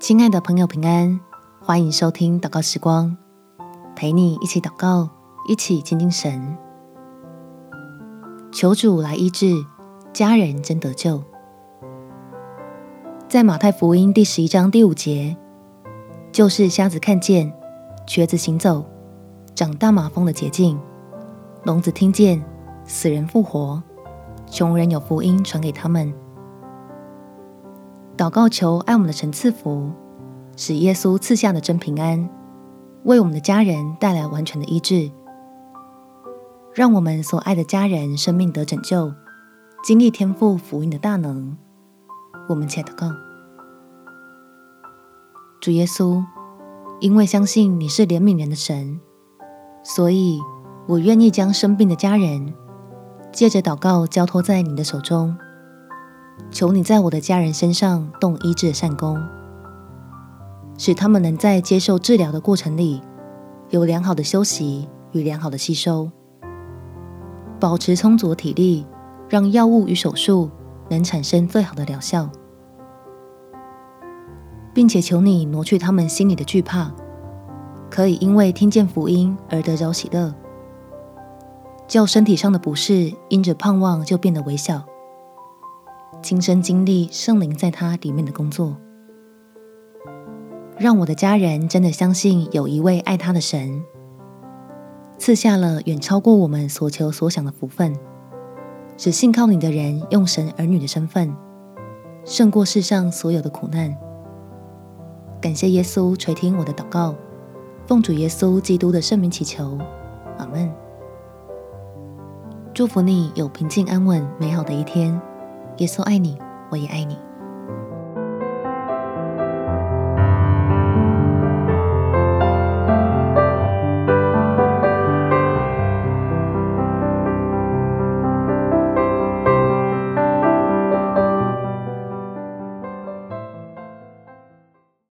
亲爱的朋友，平安！欢迎收听祷告时光，陪你一起祷告，一起亲近神，求主来医治，家人真得救。在马太福音第十一章第五节，就是瞎子看见，瘸子行走，长大麻风的洁净，聋子听见，死人复活，穷人有福音传给他们。祷告求爱我们的神赐福，使耶稣赐下的真平安，为我们的家人带来完全的医治，让我们所爱的家人生命得拯救，经历天父福音的大能。我们且祷告：主耶稣，因为相信你是怜悯人的神，所以我愿意将生病的家人借着祷告交托在你的手中。求你在我的家人身上动医治的善功，使他们能在接受治疗的过程里有良好的休息与良好的吸收，保持充足体力，让药物与手术能产生最好的疗效，并且求你挪去他们心里的惧怕，可以因为听见福音而得着喜乐，叫身体上的不适因着盼望就变得微小。亲身经历圣灵在他里面的工作，让我的家人真的相信有一位爱他的神，赐下了远超过我们所求所想的福分，使信靠你的人用神儿女的身份胜过世上所有的苦难。感谢耶稣垂听我的祷告，奉主耶稣基督的圣名祈求，阿门。祝福你有平静安稳美好的一天。耶稣爱你，我也爱你。